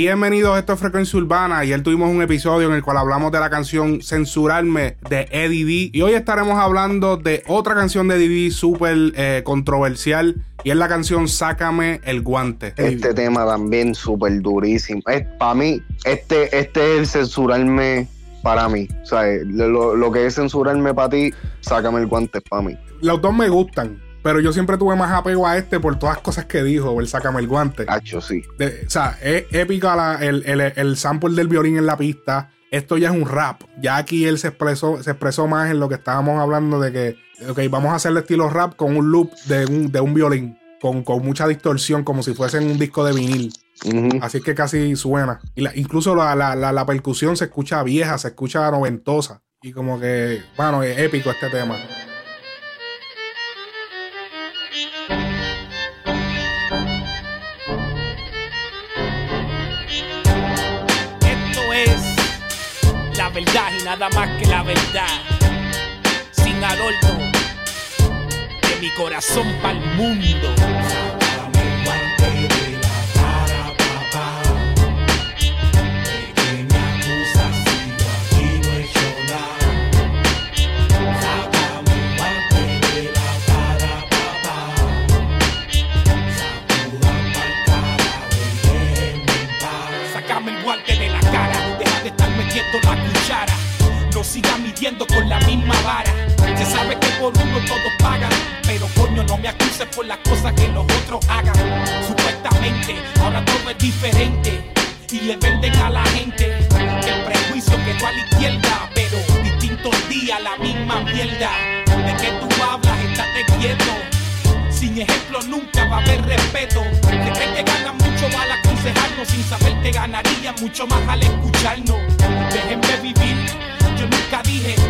Bienvenidos, esto es Frecuencia Urbana. Ayer tuvimos un episodio en el cual hablamos de la canción Censurarme de Eddie D. Y hoy estaremos hablando de otra canción de Eddie D súper eh, controversial. Y es la canción Sácame el guante. Este tema también súper durísimo. Es, para mí, este, este es el censurarme para mí. O sea, lo, lo que es censurarme para ti, sácame el guante para mí. Los dos me gustan. Pero yo siempre tuve más apego a este por todas las cosas que dijo, el sácame el guante. Hacho, sí. o sea, es épica el, el, sample del violín en la pista. Esto ya es un rap. Ya aquí él se expresó, se expresó más en lo que estábamos hablando de que, ok, vamos a hacer el estilo rap con un loop de un, de un violín. Con, con, mucha distorsión, como si fuese un disco de vinil. Así que casi suena. Y incluso la, la, la, percusión se escucha vieja, se escucha noventosa. Y como que, bueno, es épico este tema. Nada más que la verdad. Sin adorno, de mi corazón para el mundo.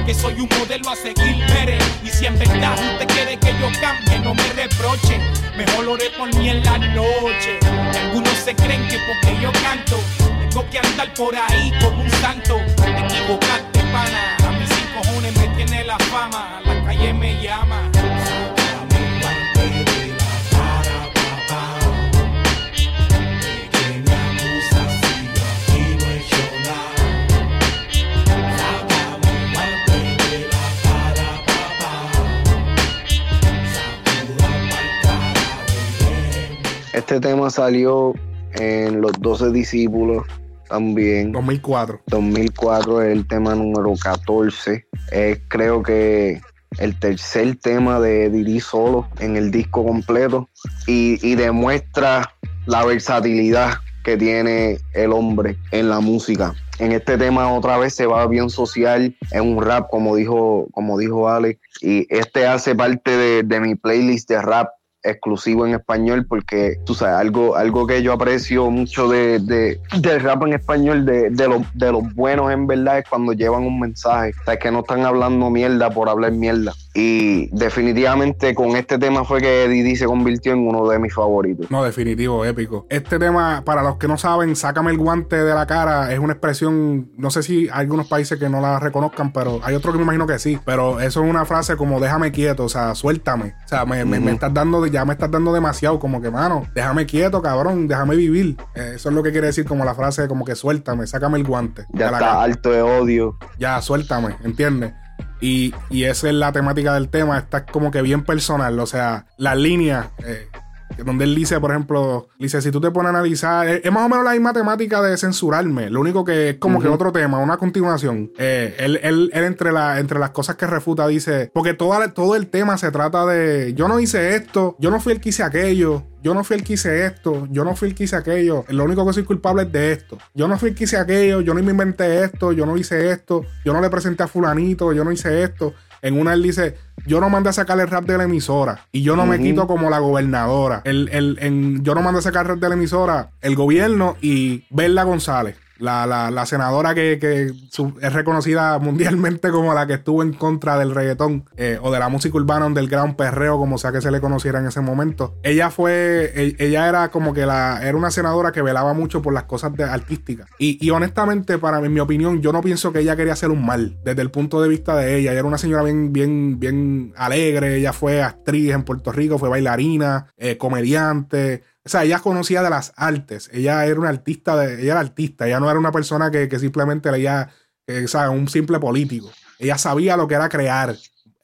Que soy un modelo a seguir, mere. Y si en verdad usted quiere que yo cambie, no me reproche. Mejor oré por mí en la noche. Y algunos se creen que porque yo canto, tengo que andar por ahí como un santo. Equivocarte, pana. A mis cinco cojones me tiene la fama. La calle me llama. Este tema salió en Los Doce Discípulos también. 2004. 2004 es el tema número 14. Es creo que el tercer tema de Didi solo en el disco completo y, demuestra la versatilidad que tiene el hombre en la música. En este tema otra vez se va bien social, es un rap como dijo, como dijo Alex, y este hace parte de, de mi playlist de rap exclusivo en español porque tú sabes, algo, algo que yo aprecio mucho de, de del rap en español, de, de, los, de los buenos en verdad, es cuando llevan un mensaje, o sea, que no están hablando mierda por hablar mierda. Y definitivamente con este tema fue que Didi se convirtió en uno de mis favoritos. No, definitivo, épico. Este tema, para los que no saben, sácame el guante de la cara, es una expresión, no sé si hay algunos países que no la reconozcan, pero hay otros que me imagino que sí. Pero eso es una frase como déjame quieto, o sea, suéltame. O sea, me, me, me estás dando, ya me estás dando demasiado, como que, mano, déjame quieto, cabrón, déjame vivir. Eh, eso es lo que quiere decir como la frase, como que suéltame, sácame el guante. Ya está alto de odio. Ya, suéltame, ¿entiendes? Y, y, esa es la temática del tema, está como que bien personal, o sea, la línea, eh, donde él dice, por ejemplo, dice, si tú te pones a analizar, es, más o menos la misma temática de censurarme, lo único que es como que otro tema, una continuación. Eh, él, él, él, entre, la, entre las cosas que refuta dice, porque toda, todo el tema se trata de, yo no hice esto, yo no fui el que hice aquello, yo no fui el que hice esto, yo no fui el que hice aquello, lo único que soy culpable es de esto. Yo no fui el que hice aquello, yo no me inventé esto, yo no hice esto, yo no le presenté a fulanito, yo no hice esto. En una él dice, yo no mandé a sacar el rap de la emisora y yo no me quito como la gobernadora. El, el, en, yo no mandé a sacar el rap de la emisora, el gobierno y Berla González la, la, senadora que, es reconocida mundialmente como la que estuvo en contra del reggaetón eh, o de la música urbana del gran perreo, como sea que se le conociera en ese momento. Ella fue, e, ella era como que la, era una senadora que velaba mucho por las cosas artísticas. Y, honestamente, para mi opinión, yo no pienso que ella quería hacer un mal desde el punto de vista de ella. Ella era una señora bien, bien, bien alegre. Ella fue actriz en Puerto Rico, fue bailarina, eh, comediante o sea, ella conocía de las artes. Ella era una artista, de, ella era artista. Ella no era una persona que, que simplemente leía, eh, o sea, un simple político. Ella sabía lo que era crear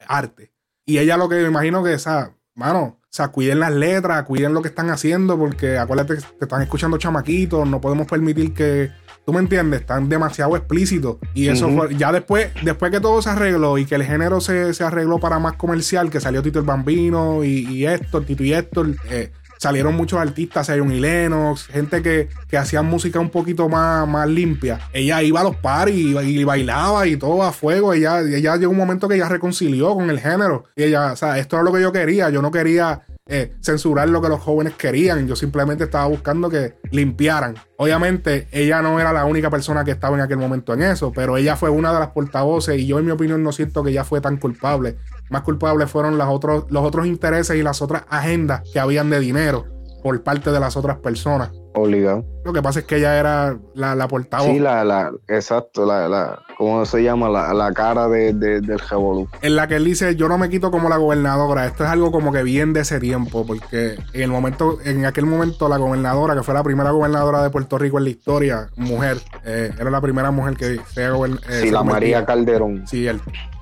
arte. Y ella lo que me imagino que, o sea, mano, o sea, cuiden las letras, cuiden lo que están haciendo, porque acuérdate que te están escuchando chamaquitos, no podemos permitir que, tú me entiendes, están demasiado explícitos. Y eso fue, ya después, después que todo se arregló y que el género se, se arregló para más comercial, que salió Tito el Bambino y, y Héctor, Tito y Héctor, eh, salieron muchos artistas, Zion y Lennox, gente que, que hacían música un poquito más, más limpia. Ella iba a los paris y, bailaba y todo a fuego. Ella, ella llegó un momento que ella reconcilió con el género. Y ella, o sea, esto era lo que yo quería. Yo no quería eh, censurar lo que los jóvenes querían. Yo simplemente estaba buscando que limpiaran. Obviamente, ella no era la única persona que estaba en aquel momento en eso, pero ella fue una de las portavoces y yo, en mi opinión, no siento que ella fue tan culpable. Más culpables fueron las otros, los otros intereses y las otras agendas que habían de dinero por parte de las otras personas. Obligado. Lo que pasa es que ella era la, la portavoz. Sí, la, la, exacto, la, la, ¿cómo se llama? La, la cara de, de, del revolú. En la que él dice, yo no me quito como la gobernadora. Esto es algo como que bien de ese tiempo, porque en el momento, en aquel momento la gobernadora, que fue la primera gobernadora de Puerto Rico en la historia, mujer, eh, era la primera mujer que se eh, Sí, la María Calderón. Sí, él.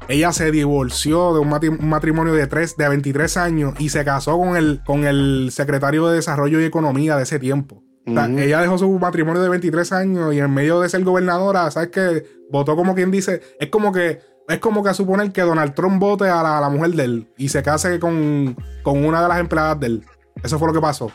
Ella se divorció de un matrimonio de, tres, de 23 años y se casó con el, con el secretario de Desarrollo y Economía de ese tiempo. ella dejó su matrimonio de 23 años y en medio de ser gobernadora, ¿sabes qué? Votó como quien dice, es como que es como que suponer que Donald Trump vote a la, mujer de él y se case con, con, una de las empleadas de él. Eso fue lo que pasó.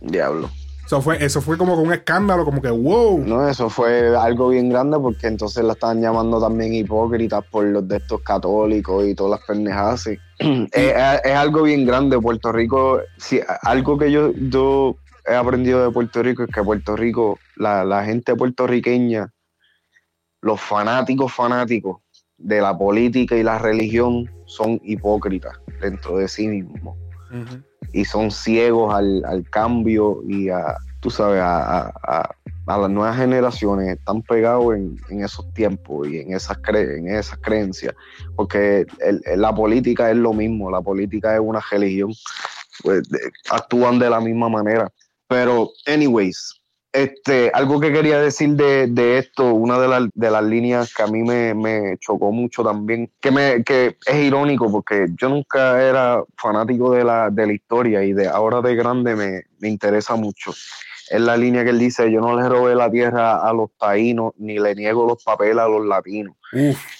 Diablo. Eso fue, eso fue como un escándalo, como que wow. No, eso fue algo bien grande porque entonces la estaban llamando también hipócritas por los de estos católicos y todas las pendejadas. es, algo bien grande. Puerto Rico, si, algo que yo, yo he aprendido de Puerto Rico es que Puerto Rico, la, gente puertorriqueña, los fanáticos fanáticos de la política y la religión son hipócritas dentro de sí mismos y son ciegos al, al cambio y a, tú sabes, a, a, a, las nuevas generaciones, están pegados en, en esos tiempos y en esas, cre en esas creencias, porque la política es lo mismo, la política es una religión, pues, actúan de la misma manera. Pero, anyways, este, algo que quería decir de, esto, una de, de, las líneas que a mí me, chocó mucho también, que, me, que es irónico porque yo nunca era fanático de la, de la historia y de ahora de grande me, interesa mucho. Es la línea que él dice, yo no le robé la tierra a los taínos ni le niego los papeles a los latinos.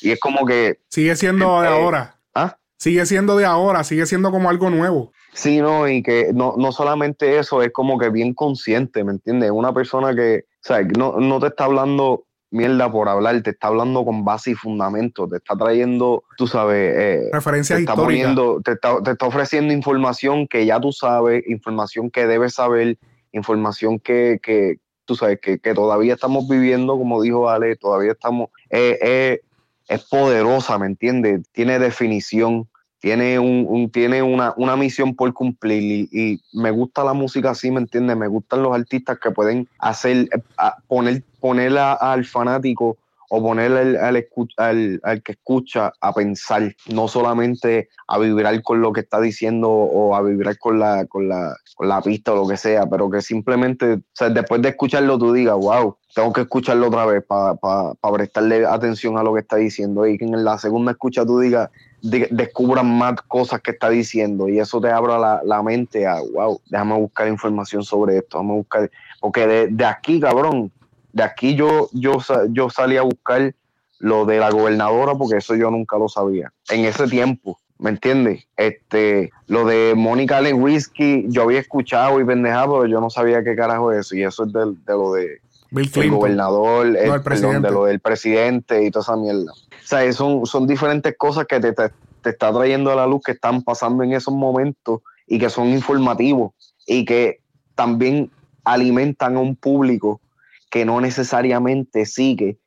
Y es como que... Sigue siendo de eh, ahora. ¿Ah? Sigue siendo de ahora, sigue siendo como algo nuevo. Sí, no, y que no, no solamente eso, es como que bien consciente, ¿me entiendes? Una persona que, o sea, no, no te está hablando mierda por hablar, te está hablando con base y fundamento, te está trayendo, tú sabes, eh, referencias te está, poniendo, te, está, te está ofreciendo información que ya tú sabes, información que debes saber, información que, que tú sabes, que, que todavía estamos viviendo, como dijo Ale, todavía estamos, eh, eh, es poderosa, ¿me entiendes? Tiene definición tiene, un, tiene una, una, misión por cumplir y, me gusta la música así, ¿me entiendes? Me gustan los artistas que pueden hacer, eh, poner, poner al fanático o poner al, al, al, que escucha a pensar, no solamente a vibrar con lo que está diciendo o a vibrar con la, con la, con la pista o lo que sea, pero que simplemente, o sea, después de escucharlo tú digas, wow, tengo que escucharlo otra vez para prestarle atención a lo que está diciendo y que en la segunda escucha tú digas, descubran más cosas que está diciendo y eso te abra la, la, mente a, wow, déjame buscar información sobre esto, déjame buscar, porque de, de aquí, cabrón, de aquí yo, yo, yo salí a buscar lo de la gobernadora porque eso yo nunca lo sabía. En ese tiempo, ¿me entiendes? Este, lo de Mónica Lewinsky, yo había escuchado y pendejado, pero yo no sabía qué carajo es eso. Y eso es de, de lo de el gobernador, el, de lo del presidente y toda esa mierda. O sea, son, son diferentes cosas que te, te, te está trayendo a la luz que están pasando en esos momentos y que son informativos y que también alimentan a un público que no necesariamente sigue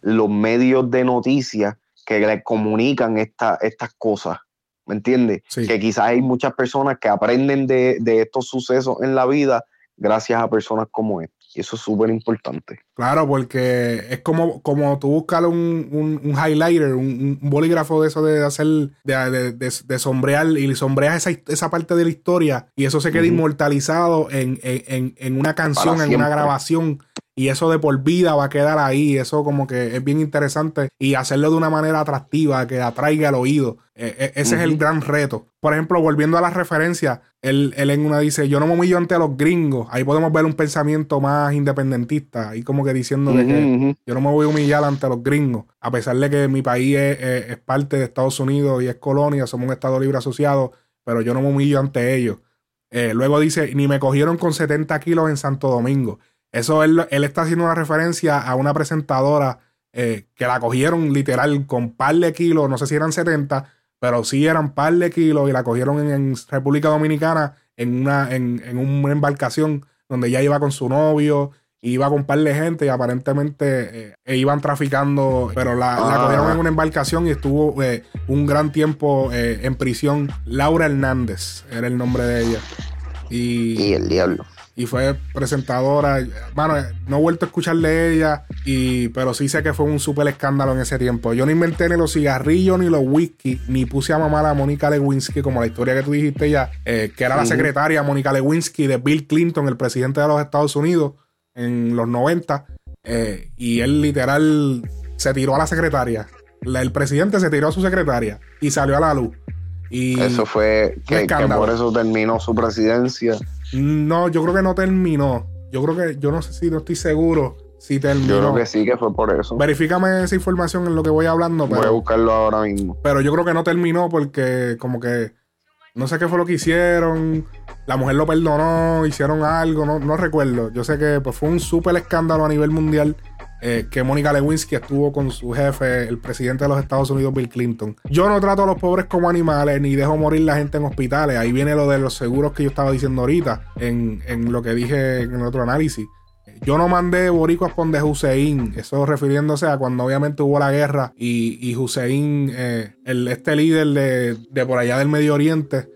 los medios de noticias que le comunican estas cosas. ¿Me entiendes? Que quizás hay muchas personas que aprenden de, estos sucesos en la vida gracias a personas como esta. Y eso es súper importante. Claro, porque es como, como tú buscar un, un, highlighter, un, bolígrafo de eso de hacer, de, de, sombrear y sombreas esa, esa, parte de la historia y eso se queda inmortalizado en, en, en, una canción, en una grabación y eso de por vida va a quedar ahí. Eso como que es bien interesante y hacerlo de una manera atractiva que atraiga al oído. E, e, ese es el gran reto. Por ejemplo, volviendo a las referencias, él, en una dice, yo no me humillo ante los gringos. Ahí podemos ver un pensamiento más independentista. Ahí como que diciendo que yo no me voy a humillar ante los gringos. A pesar de que mi país es, parte de Estados Unidos y es colonia, somos un Estado libre asociado, pero yo no me humillo ante ellos. Eh, luego dice, ni me cogieron con 70 kilos en Santo Domingo. Eso él, está haciendo una referencia a una presentadora eh, que la cogieron literal con par de kilos, no sé si eran 70, pero sí eran par de kilos y la cogieron en, República Dominicana en una, en, una embarcación donde ella iba con su novio, iba con par de gente y aparentemente eh, iban traficando, pero la, ah. cogieron en una embarcación y estuvo eh, un gran tiempo en prisión. Laura Hernández era el nombre de ella. y el diablo y fue presentadora. Bueno, no he vuelto a escuchar de ella, y, pero sí sé que fue un súper escándalo en ese tiempo. Yo no inventé ni los cigarrillos ni los whisky, ni puse a mamar a Mónica Lewinsky, como la historia que tú dijiste ya, eh, que era la secretaria Mónica Lewinsky de Bill Clinton, el presidente de los Estados Unidos, en los 90. Eh, y él literal se tiró a la secretaria. el presidente se tiró a su secretaria y salió a la luz. Y eso fue que por eso terminó su presidencia no, yo creo que no terminó. Yo creo que, yo no sé si no estoy seguro si terminó. Yo creo que sí, que fue por eso. Verifícame esa información en lo que voy hablando. voy a buscarlo ahora mismo. Pero yo creo que no terminó porque como que no sé qué fue lo que hicieron. La mujer lo perdonó, hicieron algo, no, no recuerdo. Yo sé que pues, fue un súper escándalo a nivel mundial eh, que Mónica Lewinsky estuvo con su jefe, el presidente de los Estados Unidos, Bill Clinton. Yo no trato a los pobres como animales ni dejo morir la gente en hospitales. Ahí viene lo de los seguros que yo estaba diciendo ahorita en, lo que dije en otro análisis. Yo no mandé boricuas por de Hussein, eso refiriéndose a cuando obviamente hubo la guerra y, Hussein, eh, el, este líder de, de por allá del Medio Oriente,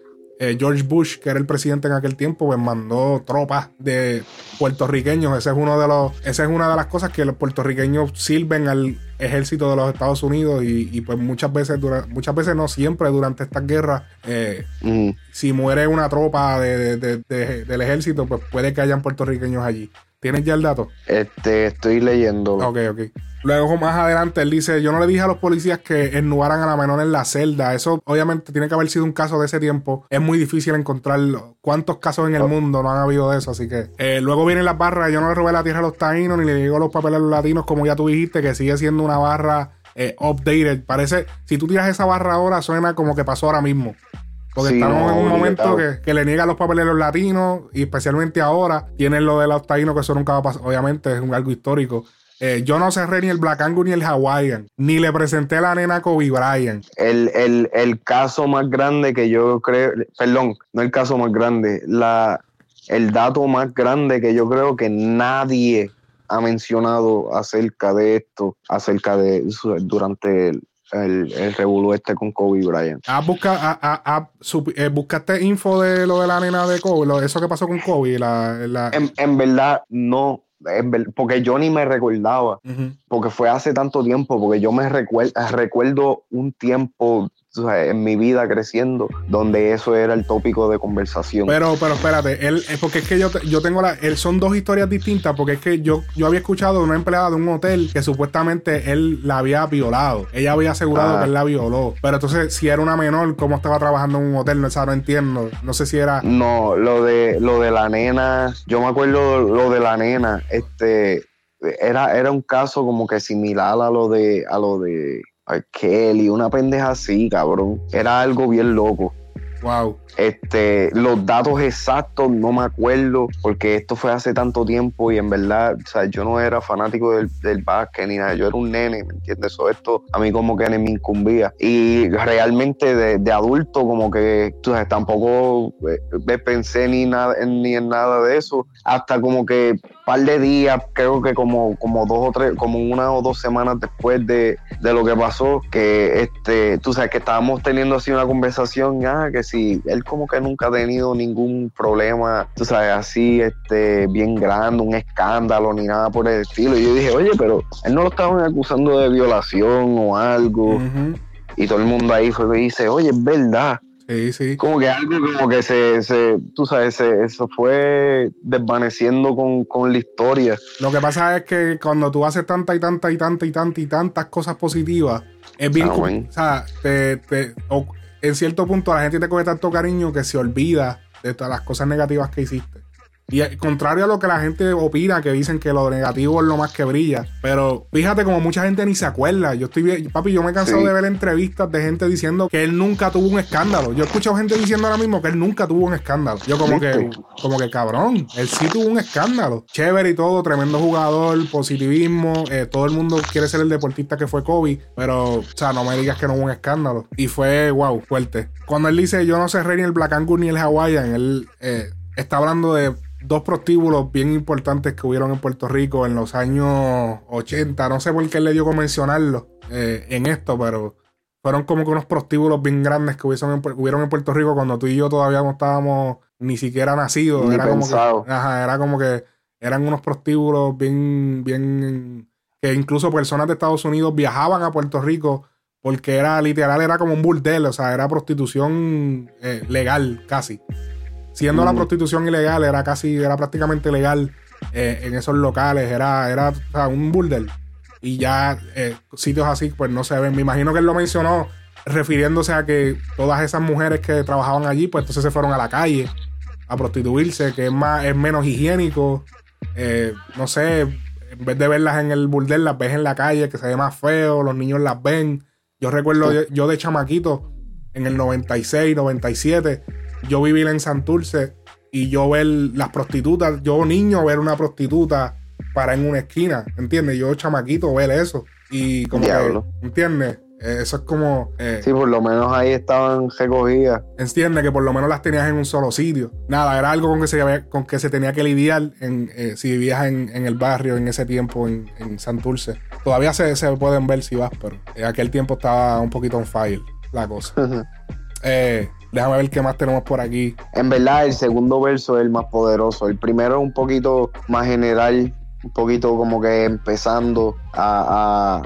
eh, George Bush, que era el presidente en aquel tiempo, pues mandó tropas de puertorriqueños. Ese es uno de los, esa es una de las cosas que los puertorriqueños sirven al ejército de los Estados Unidos y, pues muchas veces, muchas veces no siempre durante estas guerras, eh, mm. si muere una tropa del ejército, pues puede que hayan puertorriqueños allí. ¿Tienes ya el dato? Este, estoy leyendo. Ok, ok. Luego más adelante él dice, yo no le dije a los policías que ennuaran a la menor en la celda. Eso obviamente tiene que haber sido un caso de ese tiempo. Es muy difícil encontrar cuántos casos en el oh. mundo no han habido de eso. Así que eh, luego vienen las barras. Yo no le robé la tierra a los taínos ni le digo los papeles a los latinos como ya tú dijiste, que sigue siendo una barra eh, updated. Parece, si tú tiras esa barra ahora, suena como que pasó ahora mismo. Porque estamos en un momento que, le niegan los papeles a los latinos, y especialmente ahora tienen lo de los taínos, que eso nunca va a pasar. Obviamente es un algo histórico. Eh, yo no cerré ni el Black Angus ni el Hawaiian, ni le presenté a la nena Kobe Bryant. El, el, caso más grande que yo creo, perdón, no el caso más grande, la, el dato más grande que yo creo que nadie ha mencionado acerca de esto, acerca de durante el, el, el este con Kobe Bryant. Busca, eh, ¿Buscaste info de lo de la nena de Kobe? eso que pasó con Kobe. La, En, en, verdad, no porque yo ni me recordaba, porque fue hace tanto tiempo, porque yo me recuerdo, recuerdo un tiempo en mi vida creciendo donde eso era el tópico de conversación. Pero, pero espérate, él, porque es que yo, yo tengo la, él, son dos historias distintas, porque es que yo, yo había escuchado de una empleada de un hotel que supuestamente él la había violado. Ella había asegurado que él la violó. Pero entonces, si era una menor, ¿cómo estaba trabajando en un hotel? No, no entiendo. No sé si era. No, lo de, lo de la nena, yo me acuerdo lo de la nena, este. Era, era un caso como que similar a lo de a lo de Kelly, una pendeja así, cabrón. Era algo bien loco. Wow. Este, los datos exactos no me acuerdo porque esto fue hace tanto tiempo y en verdad, o sea, yo no era fanático del, del básquet ni nada, yo era un nene, ¿me entiendes? Eso esto a mí como que me incumbía. Y realmente de, adulto como que, sabes, tampoco me eh, pensé ni, nada, ni en nada de eso, hasta como que par de días, creo que como, como dos o tres, como una o dos semanas después de, de lo que pasó, que este, tú sabes que estábamos teniendo así una conversación, ah, que si él como que nunca ha tenido ningún problema, tú sabes, así, este, bien grande, un escándalo ni nada por el estilo. Y yo dije, oye, pero él no lo estaban acusando de violación o algo. Y todo el mundo ahí fue y dice, oye, es verdad. Sí, sí. Como que algo como que se, se tú sabes, se, eso fue desvaneciendo con, con, la historia. Lo que pasa es que cuando tú haces tanta y tanta y tanta y tanta y tantas cosas positivas, es bien... Ah, o sea, te, te, en cierto punto la gente te coge tanto cariño que se olvida de todas las cosas negativas que hiciste. Y contrario a lo que la gente opina, que dicen que lo negativo es lo más que brilla. Pero fíjate como mucha gente ni se acuerda. Yo estoy papi, yo me he cansado de ver entrevistas de gente diciendo que él nunca tuvo un escándalo. Yo he escuchado gente diciendo ahora mismo que él nunca tuvo un escándalo. Yo como que, como que cabrón, él sí tuvo un escándalo. Chévere y todo, tremendo jugador, positivismo. Eh, todo el mundo quiere ser el deportista que fue Kobe. Pero, o sea, no me digas que no hubo un escándalo. Y fue, wow, fuerte. Cuando él dice yo no sé ni el Black Angus ni el Hawaiian, él eh, está hablando de dos prostíbulos bien importantes que hubieron en Puerto Rico en los años 80. No sé por qué le dio con mencionarlo eh, en esto, pero fueron como que unos prostíbulos bien grandes que hubieron en, Puerto Rico cuando tú y yo todavía no estábamos ni siquiera nacidos. era, como que, ajá, era como que eran unos prostíbulos bien, bien, que incluso personas de Estados Unidos viajaban a Puerto Rico porque era literal, era como un burdel, o sea, era prostitución eh, legal casi siendo la prostitución ilegal, era casi, era prácticamente legal eh, en esos locales, era, era un burdel. Y ya eh, sitios así, pues no se ven. Me imagino que él lo mencionó refiriéndose a que todas esas mujeres que trabajaban allí, pues entonces se fueron a la calle a prostituirse, que es más, es menos higiénico. Eh, no sé, en vez de verlas en el burdel, las ves en la calle, que se ve más feo, los niños las ven. Yo recuerdo yo de chamaquito, en el 96, 97, yo vivir en Santurce y yo ver las prostitutas, yo niño ver una prostituta para en una esquina, ¿entiendes? Yo chamaquito ver eso y como que, ¿entiendes? Eh, eso es como... Eh, sí, por lo menos ahí estaban recogidas. Entiende que por lo menos las tenías en un solo sitio. Nada, era algo con que se, con que se tenía que lidiar en, eh, si vivías en, el barrio en ese tiempo en, en Santurce. Todavía se, se, pueden ver si vas, pero en aquel tiempo estaba un poquito on fire la cosa. eh, Déjame ver qué más tenemos por aquí. En verdad, el segundo verso es el más poderoso. El primero es un poquito más general, un poquito como que empezando a,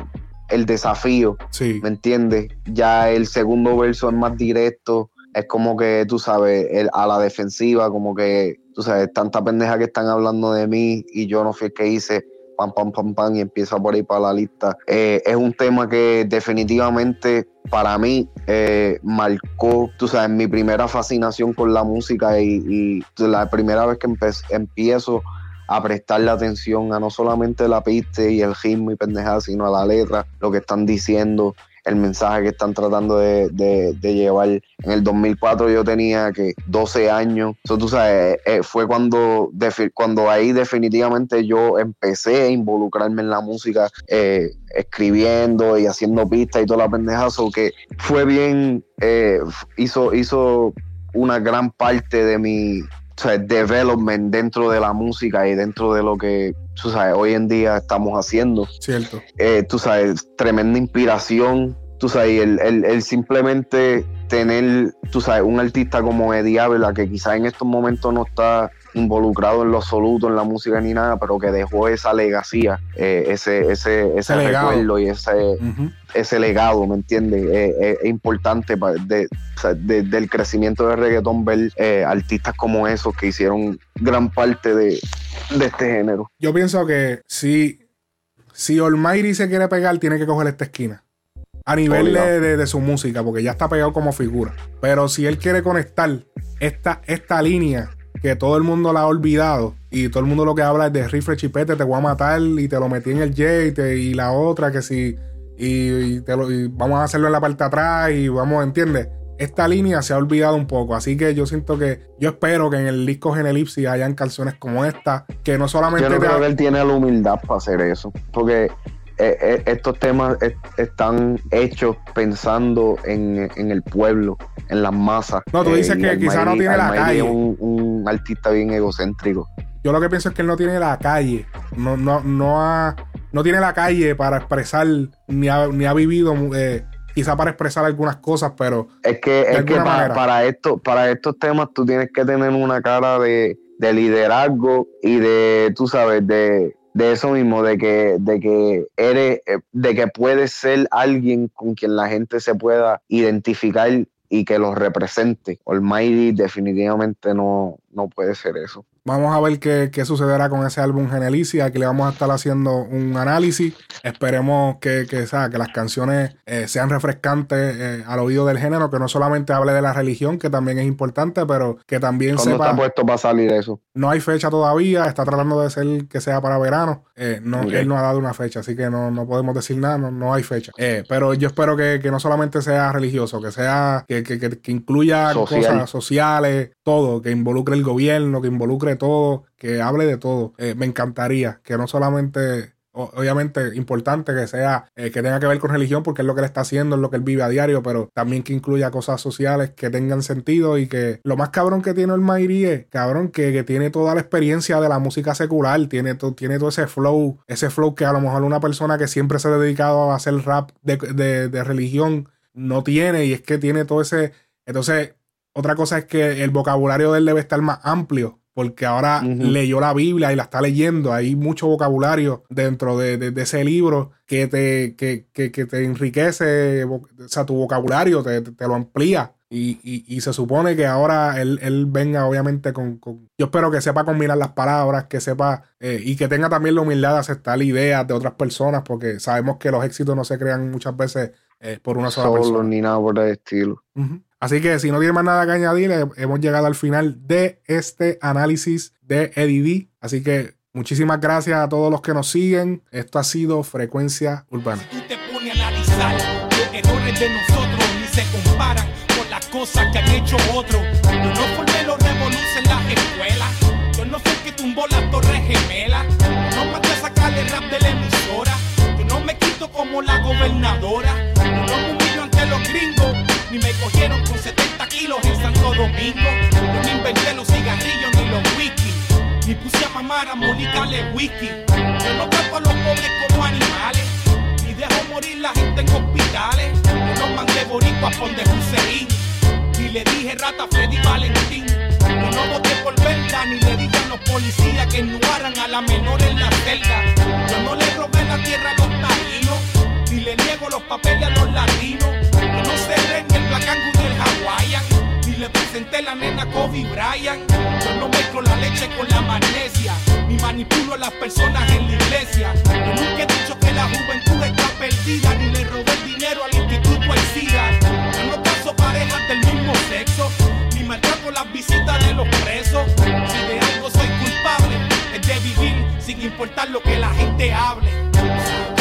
el desafío. Sí. ¿Me entiendes? Ya el segundo verso es más directo. Es como que, tú sabes, a la defensiva, como que, tú sabes, tanta pendeja que están hablando de mí y yo no fui el que hice pam, pam, pam, pam, y empieza por ahí para la lista. Eh, es un tema que definitivamente para mí eh, marcó, tú sabes, mi primera fascinación con la música y, la primera vez que empiezo a prestarle atención a no solamente la pista y el ritmo y pendejada, sino a la letra, lo que están diciendo el mensaje que están tratando de, llevar. En el 2004 yo tenía que 12 años. Eso tú sabes, eh, fue cuando, cuando ahí definitivamente yo empecé a involucrarme en la música, eh, escribiendo y haciendo pistas y toda la pendeja. que fue bien, eh, hizo, hizo una gran parte de mi development dentro de la música y dentro de lo que tú sabes, hoy en día estamos haciendo. Cierto. Eh, tú sabes, tremenda inspiración. Tú sabes, el, el, simplemente tener, tú sabes, un artista como Eddie Ávila, que quizás en estos momentos no está involucrado en lo absoluto en la música ni nada, pero que dejó esa legacía, eh, ese, ese, ese, recuerdo y ese, ese legado, ¿me entiendes? Eh, es importante de, del crecimiento del reggaetón ver artistas como esos que hicieron gran parte de, de este género. Yo pienso que si, si Almighty se quiere pegar, tiene que coger esta esquina. A nivel de, su música, porque ya está pegado como figura. Pero si él quiere conectar esta, esta línea que todo el mundo la ha olvidado y todo el mundo lo que habla es de rifle chipete, te voy a matar y te lo metí en el J y, la otra que si y, vamos a hacerlo en la parte atrás y vamos, ¿entiendes? esta línea se ha olvidado un poco. Así que yo siento que, yo espero que en el disco Genelipsis hayan canciones como esta, que no solamente. Yo creo que él tiene la humildad para hacer eso. Porque eh, eh, estos temas están hechos pensando en, el pueblo, en las masas. No, tú dices eh, que quizá no tiene la calle. un artista bien egocéntrico. yo lo que pienso es que él no tiene la calle, no, no, no, ha, no tiene la calle para expresar, ni ha, ni ha vivido, eh, quizá para expresar algunas cosas, pero... Es que, es que para, para, esto, para estos temas tú tienes que tener una cara de, de liderazgo y de, tú sabes, de, de eso mismo, de que, de que eres, eh, de que puedes ser alguien con quien la gente se pueda identificar y que los represente. Almighty definitivamente no, no puede ser eso. Vamos a ver qué, sucederá con ese álbum Genelicia. Aquí le vamos a estar haciendo un análisis. Esperemos que, que, que las canciones eh, sean refrescantes eh, al oído del género, que no solamente hable de la religión, que también es importante, pero que también ¿Cuándo está puesto para salir eso? No hay fecha todavía. Está tratando de ser que sea para verano. Eh, no, Él no ha dado una fecha, así que no, podemos decir nada. No, hay fecha. pero yo espero que, no solamente sea religioso, que sea que, que incluya cosas sociales, todo, que involucre el gobierno, que involucre todo, que hable de todo. Eh, me encantaría que no solamente obviamente importante que sea eh, que tenga que ver con religión porque es lo que él está haciendo, es lo que él vive a diario, pero también que incluya cosas sociales que tengan sentido y que lo más cabrón que tiene el Mayri es, cabrón, que, tiene toda la experiencia de la música secular, tiene, tiene todo ese flow, ese flow que a lo mejor una persona que siempre se ha dedicado a hacer rap de, de, de religión no tiene y es que tiene todo ese... Entonces, otra cosa es que el vocabulario de él debe estar más amplio, porque ahora leyó la Biblia y la está leyendo. Hay mucho vocabulario dentro de, ese libro que te, que, te enriquece, o sea, tu vocabulario te, lo amplía. Y, se supone que ahora él, venga, obviamente, con, Yo espero que sepa combinar las palabras, que sepa. Eh, y que tenga también la humildad de aceptar ideas de otras personas, porque sabemos que los éxitos no se crean muchas veces eh, por una sola Solo, ni nada por el estilo. Así que si no tiene más nada que añadir, eh, hemos llegado al final de este análisis de Eddie Así que muchísimas gracias a todos los que nos siguen. Esto ha sido Frecuencia Urbana. Como la gobernadora. No me humillo ante los gringos ni me cogieron con 70 kilos en Santo Domingo. Yo no inventé los cigarrillos ni los whisky, ni puse a mamar a Mónica le whisky. Yo no trato a los pobres como animales, ni dejo morir la gente en hospitales. Yo no mandé boricuas por de Hussein, ni le dije rata Freddy Valentín. Yo no voté por venta, ni le dije a los policías que ennuaran a la menor en la celda. Yo no le robé la tierra a los taínos, ni le niego los papeles a los latinos. Yo no cerré ni el Black del Hawaiian, ni le presenté la nena Kobe Bryant. Yo no mezclo la leche con la magnesia, ni manipulo a las personas en la iglesia. Yo nunca he dicho que la juventud está perdida, ni le robé dinero al Instituto El SIDA. Yo no caso parejas del mismo sexo pago las visitas de los presos. Si de algo soy culpable, es de vivir sin importar lo que la gente hable.